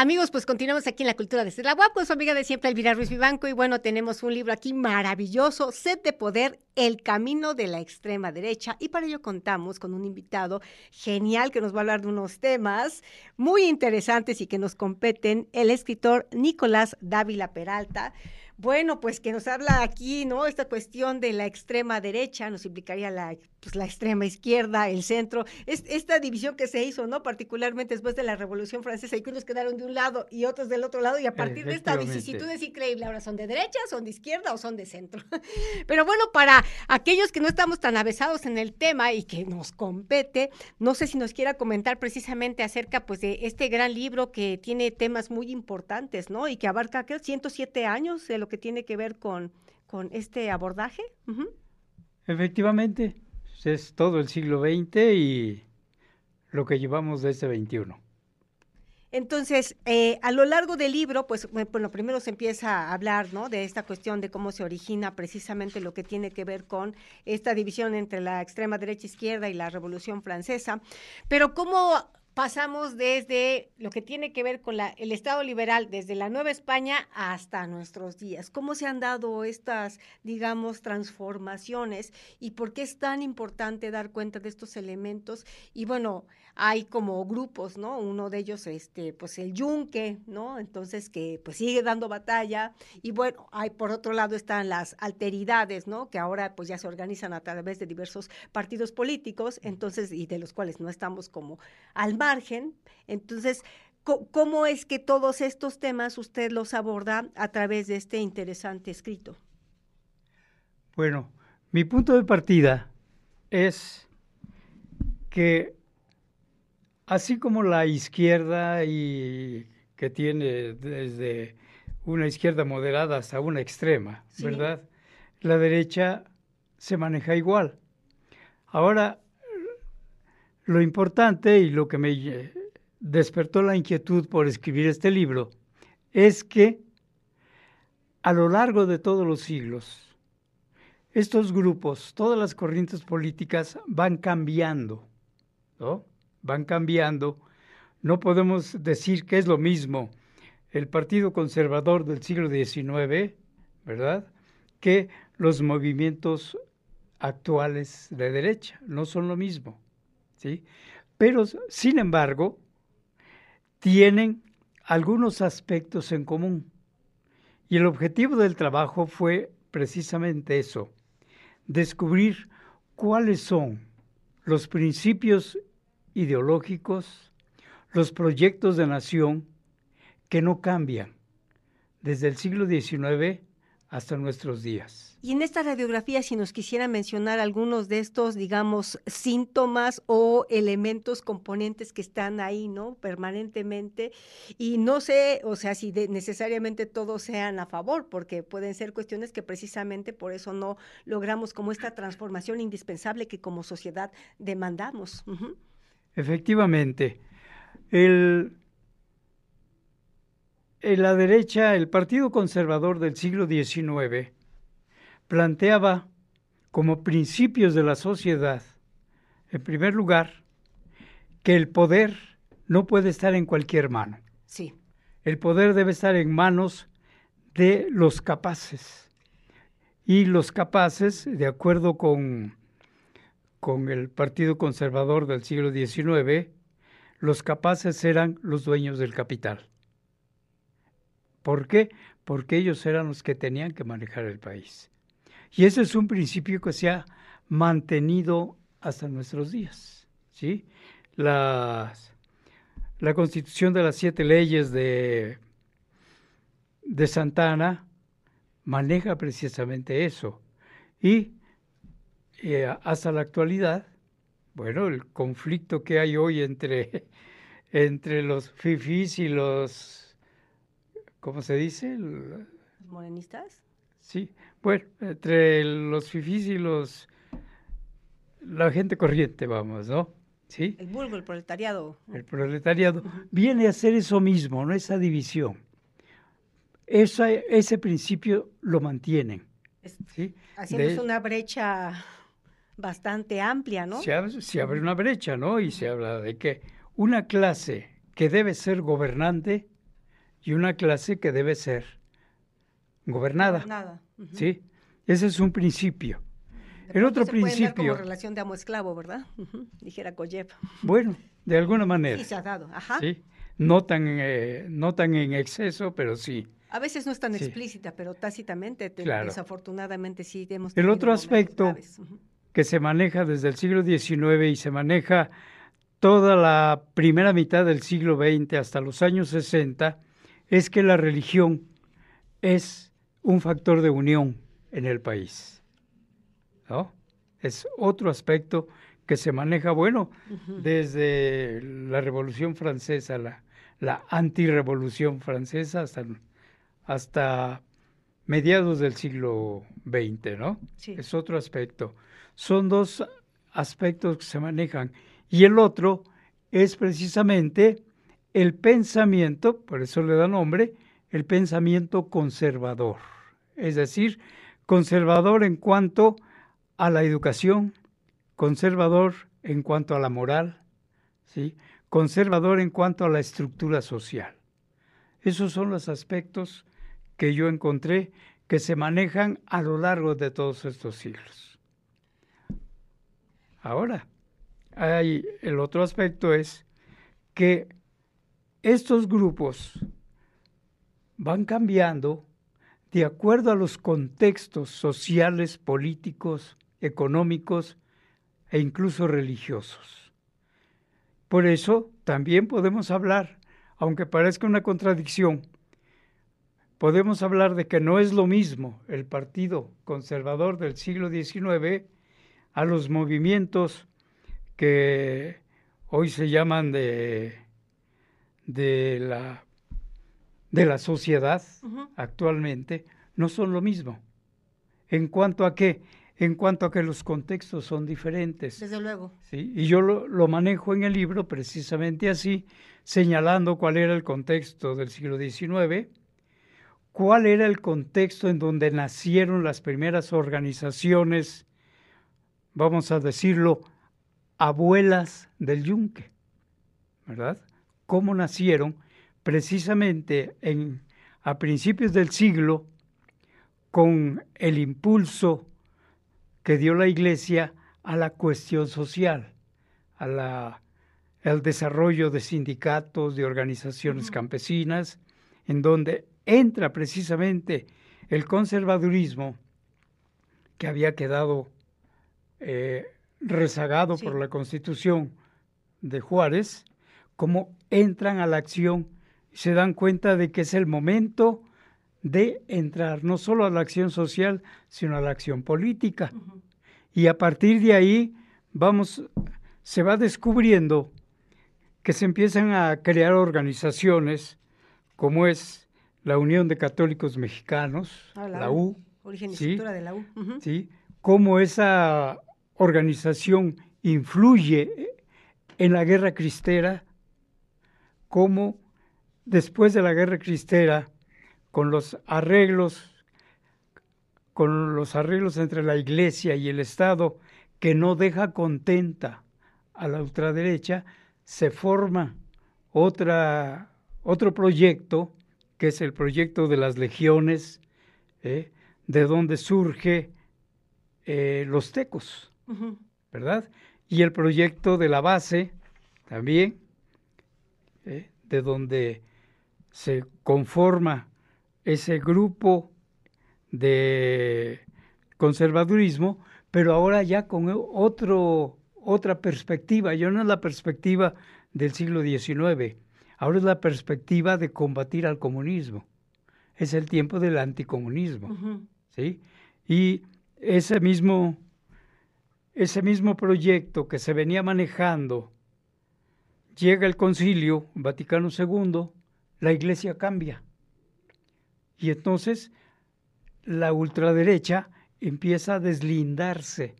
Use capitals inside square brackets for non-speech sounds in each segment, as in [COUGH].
Amigos, pues continuamos aquí en la cultura de la UAP con su amiga de siempre, Elvira Ruiz Vivanco. Y bueno, tenemos un libro aquí maravilloso, Sed de Poder, El Camino de la Extrema Derecha. Y para ello contamos con un invitado genial que nos va a hablar de unos temas muy interesantes y que nos competen, el escritor Nicolás Dávila Peralta. Bueno, pues que nos habla aquí, ¿no? Esta cuestión de la extrema derecha, nos implicaría la, pues, la extrema izquierda, el centro, es, esta división que se hizo, ¿no? Particularmente después de la Revolución Francesa, y que unos quedaron de un lado y otros del otro lado, y a partir de esta vicisitud es increíble, ahora son de derecha, son de izquierda o son de centro. [LAUGHS] Pero bueno, para aquellos que no estamos tan avesados en el tema y que nos compete, no sé si nos quiera comentar precisamente acerca, pues, de este gran libro que tiene temas muy importantes, ¿no? Y que abarca, creo, 107 años de lo que tiene que ver con, con este abordaje. Efectivamente, es todo el siglo XX y lo que llevamos de este XXI. Entonces, eh, a lo largo del libro, pues, bueno, primero se empieza a hablar, ¿no? De esta cuestión de cómo se origina precisamente lo que tiene que ver con esta división entre la extrema derecha izquierda y la Revolución Francesa, pero cómo pasamos desde lo que tiene que ver con la, el Estado liberal, desde la Nueva España hasta nuestros días. ¿Cómo se han dado estas, digamos, transformaciones y por qué es tan importante dar cuenta de estos elementos? Y bueno, hay como grupos, ¿no? Uno de ellos, este, pues el Yunque, ¿no? Entonces que pues sigue dando batalla y bueno, hay por otro lado están las alteridades, ¿no? Que ahora pues ya se organizan a través de diversos partidos políticos, entonces y de los cuales no estamos como al margen, entonces ¿Cómo es que todos estos temas usted los aborda a través de este interesante escrito? Bueno, mi punto de partida es que Así como la izquierda y que tiene desde una izquierda moderada hasta una extrema, ¿verdad? La derecha se maneja igual. Ahora, lo importante y lo que me despertó la inquietud por escribir este libro es que a lo largo de todos los siglos, estos grupos, todas las corrientes políticas van cambiando, ¿no? Van cambiando. No podemos decir que es lo mismo el Partido Conservador del siglo XIX, ¿verdad?, que los movimientos actuales de derecha. No son lo mismo, ¿sí? Pero, sin embargo, tienen algunos aspectos en común. Y el objetivo del trabajo fue precisamente eso, descubrir cuáles son los principios ideológicos, los proyectos de nación que no cambian desde el siglo XIX hasta nuestros días. Y en esta radiografía, si nos quisiera mencionar algunos de estos, digamos, síntomas o elementos, componentes que están ahí, ¿no? Permanentemente. Y no sé, o sea, si necesariamente todos sean a favor, porque pueden ser cuestiones que precisamente por eso no logramos como esta transformación indispensable que como sociedad demandamos. Efectivamente, el, en la derecha, el Partido Conservador del siglo XIX planteaba como principios de la sociedad, en primer lugar, que el poder no puede estar en cualquier mano. Sí. El poder debe estar en manos de los capaces. Y los capaces, de acuerdo con con el Partido Conservador del siglo XIX, los capaces eran los dueños del capital. ¿Por qué? Porque ellos eran los que tenían que manejar el país. Y ese es un principio que se ha mantenido hasta nuestros días. ¿sí? la constitución de las siete leyes de, de Santana maneja precisamente eso. Y eh, hasta la actualidad, bueno, el conflicto que hay hoy entre, [LAUGHS] entre los fifís y los, ¿cómo se dice? ¿Los morenistas? Sí, bueno, entre los fifís y los, la gente corriente, vamos, ¿no? ¿Sí? El vulgo, el proletariado. El proletariado viene a hacer eso mismo, ¿no? Esa división. Esa, ese principio lo mantienen. ¿sí? Hacemos una brecha bastante amplia, ¿no? Se abre, una brecha, ¿no? Y se habla de que una clase que debe ser gobernante y una clase que debe ser gobernada. Nada. ¿Sí? Ese es un principio. el otro se principio. Pueden como relación de amo-esclavo, ¿verdad? Dijera Koyev. Bueno, de alguna manera. Sí, se ha dado. Ajá. ¿sí? No, tan, eh, no tan en exceso, pero sí. A veces no es tan explícita, pero tácitamente, desafortunadamente sí hemos El otro aspecto que se maneja desde el siglo XIX y se maneja toda la primera mitad del siglo XX hasta los años 60 es que la religión es un factor de unión en el país. ¿no? Es otro aspecto que se maneja, bueno, desde la Revolución Francesa, la, la antirrevolución francesa hasta, hasta mediados del siglo XX, ¿no? Es otro aspecto. Son dos aspectos que se manejan. Y el otro es precisamente el pensamiento, por eso le da nombre, el pensamiento conservador. Es decir, conservador en cuanto a la educación, conservador en cuanto a la moral, ¿sí? conservador en cuanto a la estructura social. Esos son los aspectos que yo encontré que se manejan a lo largo de todos estos siglos. Ahora, hay, el otro aspecto es que estos grupos van cambiando de acuerdo a los contextos sociales, políticos, económicos e incluso religiosos. Por eso también podemos hablar, aunque parezca una contradicción, podemos hablar de que no es lo mismo el Partido Conservador del siglo XIX a los movimientos que hoy se llaman de, de, la, de la sociedad actualmente, no son lo mismo. ¿En cuanto a qué? En cuanto a que los contextos son diferentes. Desde luego. ¿sí? Y yo lo, lo manejo en el libro precisamente así, señalando cuál era el contexto del siglo XIX, cuál era el contexto en donde nacieron las primeras organizaciones, vamos a decirlo, abuelas del yunque, ¿verdad? ¿Cómo nacieron? Precisamente en, a principios del siglo, con el impulso que dio la Iglesia a la cuestión social, a la, al desarrollo de sindicatos, de organizaciones campesinas, en donde entra precisamente el conservadurismo que había quedado eh, rezagado por la constitución de Juárez, como entran a la acción y se dan cuenta de que es el momento de entrar no solo a la acción social, sino a la acción política. Y a partir de ahí vamos, se va descubriendo que se empiezan a crear organizaciones como es la Unión de Católicos Mexicanos, ah, la, U, origen y de la U, ¿sí? cómo esa organización influye en la guerra cristera, cómo después de la guerra cristera, con los arreglos, con los arreglos entre la Iglesia y el Estado, que no deja contenta a la ultraderecha, se forma otra, otro proyecto que es el proyecto de las legiones, ¿eh? de donde surge eh, los tecos, ¿verdad? Y el proyecto de la base también, ¿eh? de donde se conforma ese grupo de conservadurismo, pero ahora ya con otro, otra perspectiva, ya no es la perspectiva del siglo XIX, Ahora es la perspectiva de combatir al comunismo. Es el tiempo del anticomunismo. ¿sí? Y ese mismo, ese mismo proyecto que se venía manejando, llega el concilio Vaticano II, la iglesia cambia. Y entonces la ultraderecha empieza a deslindarse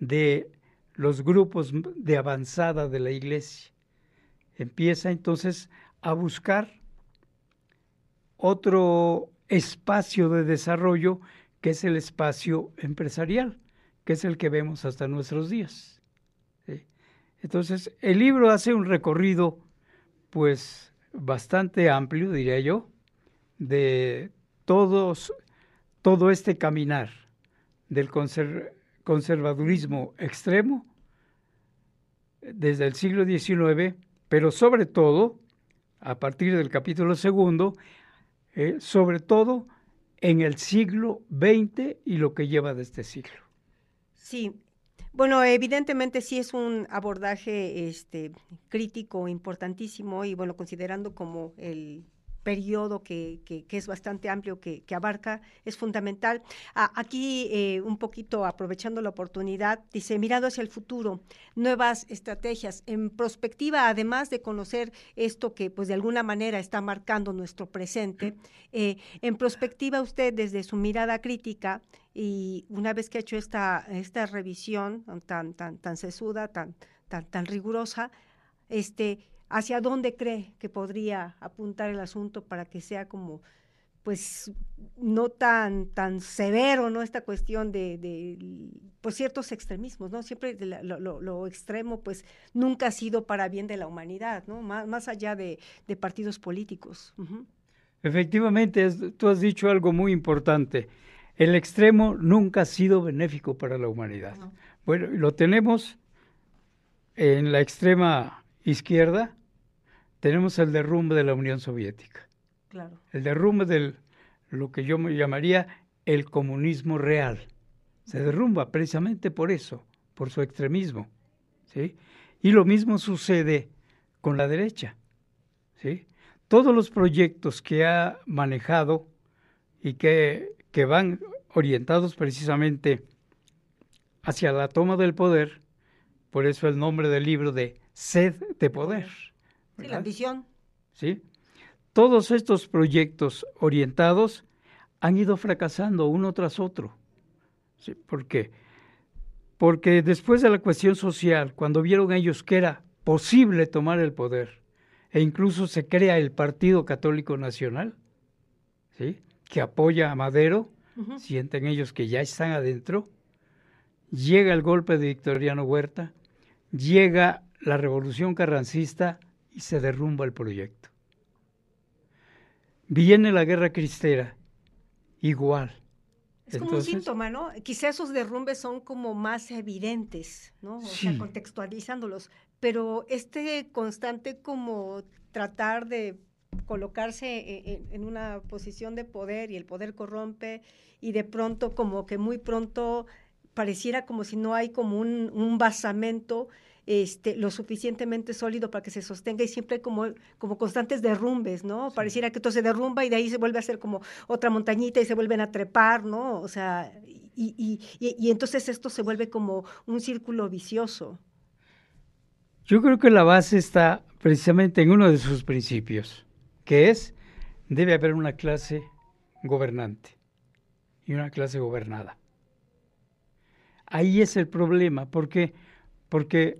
de los grupos de avanzada de la iglesia empieza entonces a buscar otro espacio de desarrollo que es el espacio empresarial, que es el que vemos hasta nuestros días. Entonces, el libro hace un recorrido, pues, bastante amplio, diría yo, de todos, todo este caminar del conservadurismo extremo desde el siglo XIX, pero sobre todo, a partir del capítulo segundo, eh, sobre todo en el siglo XX y lo que lleva de este siglo. Sí, bueno, evidentemente sí es un abordaje este, crítico, importantísimo, y bueno, considerando como el periodo que, que, es bastante amplio, que, abarca, es fundamental. aquí, eh, un poquito aprovechando la oportunidad, dice, mirando hacia el futuro, nuevas estrategias, en perspectiva, además de conocer esto que pues de alguna manera está marcando nuestro presente, eh, en perspectiva usted desde su mirada crítica y una vez que ha hecho esta, esta revisión tan, tan, tan sesuda, tan, tan, tan rigurosa, este, hacia dónde cree que podría apuntar el asunto para que sea como pues no tan tan severo no esta cuestión de, de pues ciertos extremismos no siempre lo, extremo pues nunca ha sido para bien de la humanidad no más, más allá de, partidos políticos. Efectivamente tú has dicho algo muy importante. El extremo nunca ha sido benéfico para la humanidad. Bueno lo tenemos en la extrema izquierda tenemos el derrumbe de la Unión Soviética. Claro. El derrumbe de lo que yo me llamaría el comunismo real. Se derrumba precisamente por eso, por su extremismo. ¿sí? Y lo mismo sucede con la derecha. ¿sí? Todos los proyectos que ha manejado y que, que van orientados precisamente hacia la toma del poder, por eso el nombre del libro de Sed de Poder la ambición. Sí. Todos estos proyectos orientados han ido fracasando uno tras otro. ¿Por qué? Porque después de la cuestión social, cuando vieron ellos que era posible tomar el poder, e incluso se crea el Partido Católico Nacional, ¿sí? que apoya a Madero, sienten ellos que ya están adentro, llega el golpe de Victoriano Huerta, llega la revolución carrancista, y se derrumba el proyecto. Viene la guerra cristera, igual. Es como un síntoma, ¿no? Quizá esos derrumbes son como más evidentes, ¿no? O sea, contextualizándolos. Pero este constante como tratar de colocarse e, e, en, una posición de poder y el poder corrompe y de pronto como que muy pronto pareciera como si no hay como un, un basamento este, lo suficientemente sólido para que se sostenga y siempre hay como, como constantes derrumbes, ¿no? Pareciera que todo se derrumba y de ahí se vuelve a hacer como otra montañita y se vuelven a trepar, ¿no? O sea, y, y, y, entonces esto se vuelve como un círculo vicioso. Yo creo que la base está precisamente en uno de sus principios, que es, debe haber una clase gobernante y una clase gobernada. Ahí es el problema, porque porque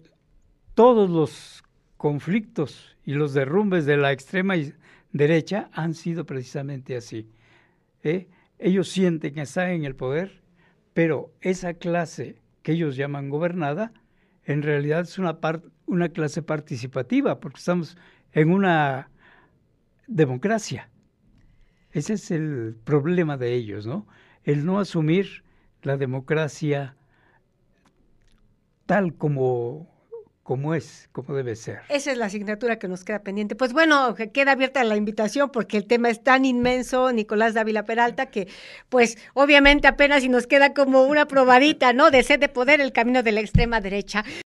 todos los conflictos y los derrumbes de la extrema derecha han sido precisamente así. ¿eh? Ellos sienten que están en el poder, pero esa clase que ellos llaman gobernada, en realidad es una, una clase participativa, porque estamos en una democracia. Ese es el problema de ellos, ¿no? El no asumir la democracia tal como como es, como debe ser. Esa es la asignatura que nos queda pendiente. Pues bueno, queda abierta la invitación porque el tema es tan inmenso, Nicolás Dávila Peralta, que pues obviamente apenas si nos queda como una probadita, ¿no? De sed de poder, el camino de la extrema derecha.